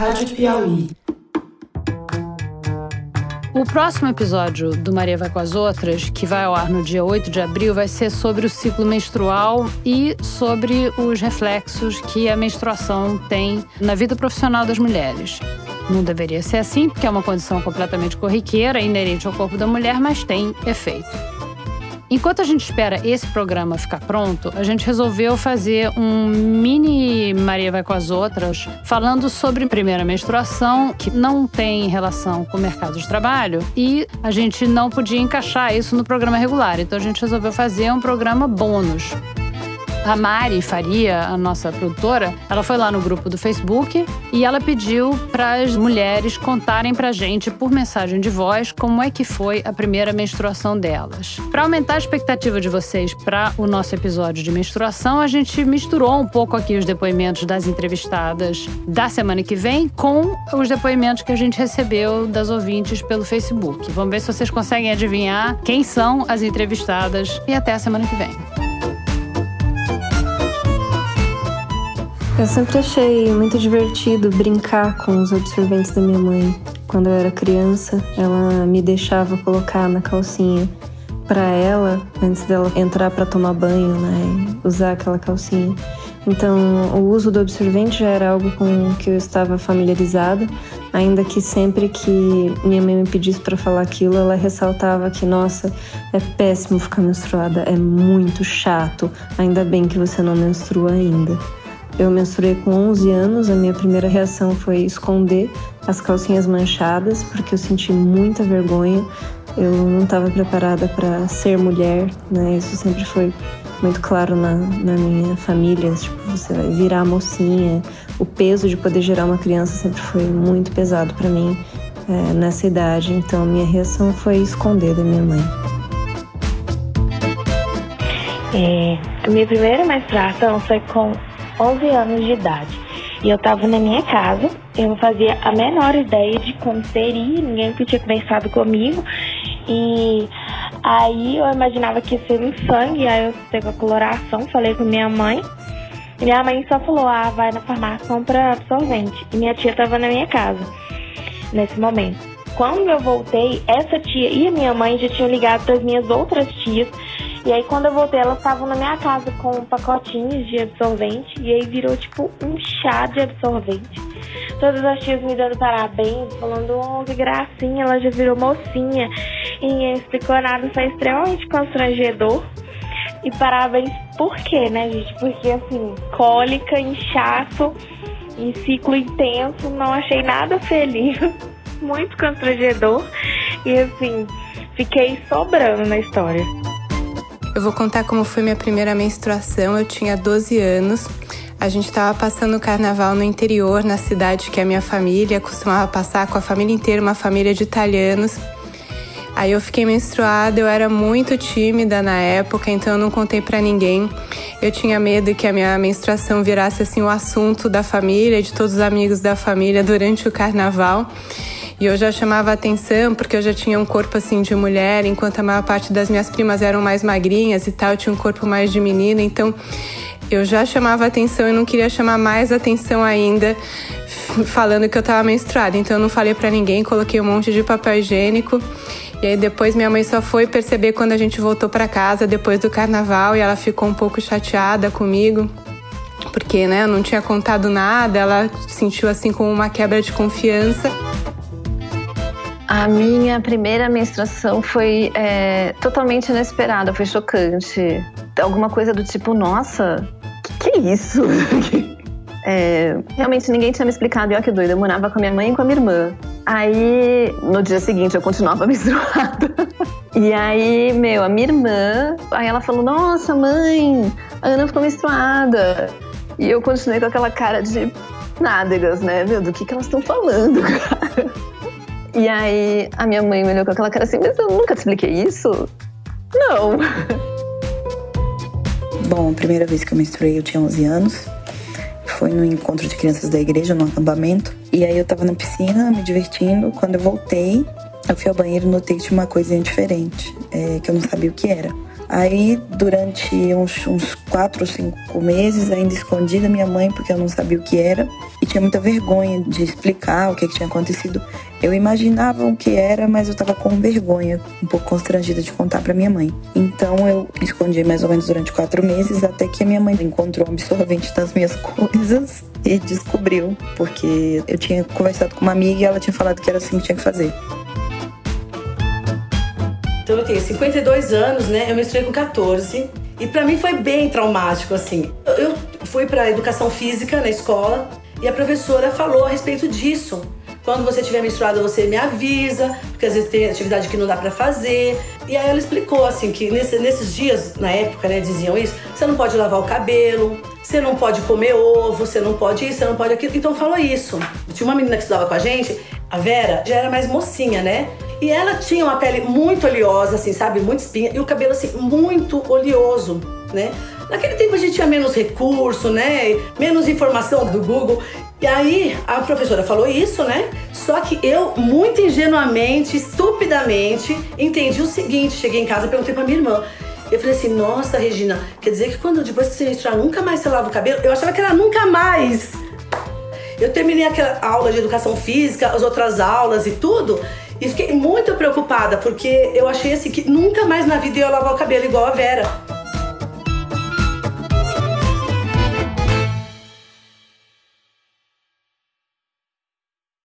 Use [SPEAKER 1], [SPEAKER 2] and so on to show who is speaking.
[SPEAKER 1] Rádio Piauí.
[SPEAKER 2] O próximo episódio do Maria Vai com as Outras, que vai ao ar no dia 8 de abril, vai ser sobre o ciclo menstrual e sobre os reflexos que a menstruação tem na vida profissional das mulheres. Não deveria ser assim, porque é uma condição completamente corriqueira, inerente ao corpo da mulher, mas tem efeito. Enquanto a gente espera esse programa ficar pronto, a gente resolveu fazer um mini Maria vai com as outras, falando sobre primeira menstruação, que não tem relação com o mercado de trabalho, e a gente não podia encaixar isso no programa regular. Então a gente resolveu fazer um programa bônus. A Mari Faria, a nossa produtora, ela foi lá no grupo do Facebook e ela pediu para as mulheres contarem para a gente por mensagem de voz como é que foi a primeira menstruação delas. Para aumentar a expectativa de vocês para o nosso episódio de menstruação, a gente misturou um pouco aqui os depoimentos das entrevistadas da semana que vem com os depoimentos que a gente recebeu das ouvintes pelo Facebook. Vamos ver se vocês conseguem adivinhar quem são as entrevistadas e até a semana que vem.
[SPEAKER 3] Eu sempre achei muito divertido brincar com os absorventes da minha mãe. Quando eu era criança, ela me deixava colocar na calcinha para ela antes dela entrar para tomar banho, né, e usar aquela calcinha. Então, o uso do absorvente já era algo com que eu estava familiarizada, ainda que sempre que minha mãe me pedisse para falar aquilo, ela ressaltava que, nossa, é péssimo ficar menstruada, é muito chato, ainda bem que você não menstrua ainda. Eu menstruei com 11 anos, a minha primeira reação foi esconder as calcinhas manchadas, porque eu senti muita vergonha. Eu não estava preparada para ser mulher, né? Isso sempre foi muito claro na, na minha família. Tipo, você vai virar mocinha. O peso de poder gerar uma criança sempre foi muito pesado para mim é, nessa idade. Então, minha reação foi esconder da minha mãe.
[SPEAKER 4] É, minha primeira menstruação foi com 11 anos de idade. E eu tava na minha casa, eu não fazia a menor ideia de como seria, ninguém tinha conversado comigo. E aí eu imaginava que ia ser um sangue, aí eu teve a coloração, falei com minha mãe. E minha mãe só falou, ah, vai na farmácia compra absorvente. E minha tia tava na minha casa nesse momento. Quando eu voltei, essa tia e a minha mãe já tinham ligado para as minhas outras tias e aí quando eu voltei, elas estavam na minha casa com pacotinhos de absorvente e aí virou tipo um chá de absorvente. Todas as tias me dando parabéns, falando, oh, que gracinha, ela já virou mocinha. E ninguém explicou nada, foi extremamente constrangedor. E parabéns por quê, né, gente? Porque assim, cólica, inchaço, em ciclo intenso, não achei nada feliz. Muito constrangedor. E assim, fiquei sobrando na história.
[SPEAKER 5] Eu vou contar como foi minha primeira menstruação. Eu tinha 12 anos. A gente estava passando o carnaval no interior, na cidade que é a minha família. Costumava passar com a família inteira, uma família de italianos. Aí eu fiquei menstruada, eu era muito tímida na época, então eu não contei para ninguém. Eu tinha medo que a minha menstruação virasse assim o assunto da família, de todos os amigos da família durante o carnaval. E eu já chamava atenção porque eu já tinha um corpo assim de mulher, enquanto a maior parte das minhas primas eram mais magrinhas e tal, eu tinha um corpo mais de menina, então eu já chamava atenção e não queria chamar mais atenção ainda falando que eu tava menstruada. Então eu não falei para ninguém, coloquei um monte de papel higiênico. E aí depois minha mãe só foi perceber quando a gente voltou para casa depois do carnaval e ela ficou um pouco chateada comigo. Porque, né, eu não tinha contado nada, ela sentiu assim como uma quebra de confiança.
[SPEAKER 6] A minha primeira menstruação foi é, totalmente inesperada, foi chocante. Alguma coisa do tipo, nossa, que, que é isso? é, realmente ninguém tinha me explicado, e olha que doido, eu morava com a minha mãe e com a minha irmã. Aí, no dia seguinte, eu continuava menstruada. e aí, meu, a minha irmã, aí ela falou, nossa, mãe, a Ana ficou menstruada. E eu continuei com aquela cara de nádegas, né? Meu, do que, que elas estão falando, cara? E aí a minha mãe me olhou com aquela cara assim, mas eu nunca te expliquei isso? Não.
[SPEAKER 7] Bom, a primeira vez que eu menstruei eu tinha 11 anos. Foi no encontro de crianças da igreja, no acampamento. E aí eu tava na piscina, me divertindo. Quando eu voltei, eu fui ao banheiro e notei que tinha uma coisinha diferente, é, que eu não sabia o que era. Aí, durante uns, uns quatro ou cinco meses, ainda escondi da minha mãe, porque eu não sabia o que era, e tinha muita vergonha de explicar o que, que tinha acontecido. Eu imaginava o que era, mas eu estava com vergonha, um pouco constrangida de contar para minha mãe. Então, eu escondi mais ou menos durante quatro meses, até que a minha mãe encontrou um absorvente das minhas coisas e descobriu, porque eu tinha conversado com uma amiga e ela tinha falado que era assim que tinha que fazer.
[SPEAKER 1] Então eu tenho 52 anos, né? Eu menstruei com 14 e para mim foi bem traumático assim. Eu fui para educação física na escola e a professora falou a respeito disso. Quando você tiver menstruado, você me avisa, porque às vezes tem atividade que não dá para fazer. E aí ela explicou assim que nesse, nesses dias, na época, né, diziam isso, você não pode lavar o cabelo, você não pode comer ovo, você não pode isso, você não pode aquilo. Então falou isso. Tinha uma menina que estudava com a gente, a Vera, já era mais mocinha, né? E ela tinha uma pele muito oleosa, assim, sabe? Muito espinha. E o cabelo, assim, muito oleoso, né? Naquele tempo a gente tinha menos recurso, né? Menos informação do Google. E aí a professora falou isso, né? Só que eu, muito ingenuamente, estupidamente, entendi o seguinte: cheguei em casa e perguntei pra minha irmã. Eu falei assim, nossa, Regina, quer dizer que quando depois que você menstruar nunca mais você lava o cabelo? Eu achava que era nunca mais. Eu terminei aquela aula de educação física, as outras aulas e tudo, e fiquei muito preocupada, porque eu achei assim que nunca mais na vida eu ia lavar o cabelo igual a Vera.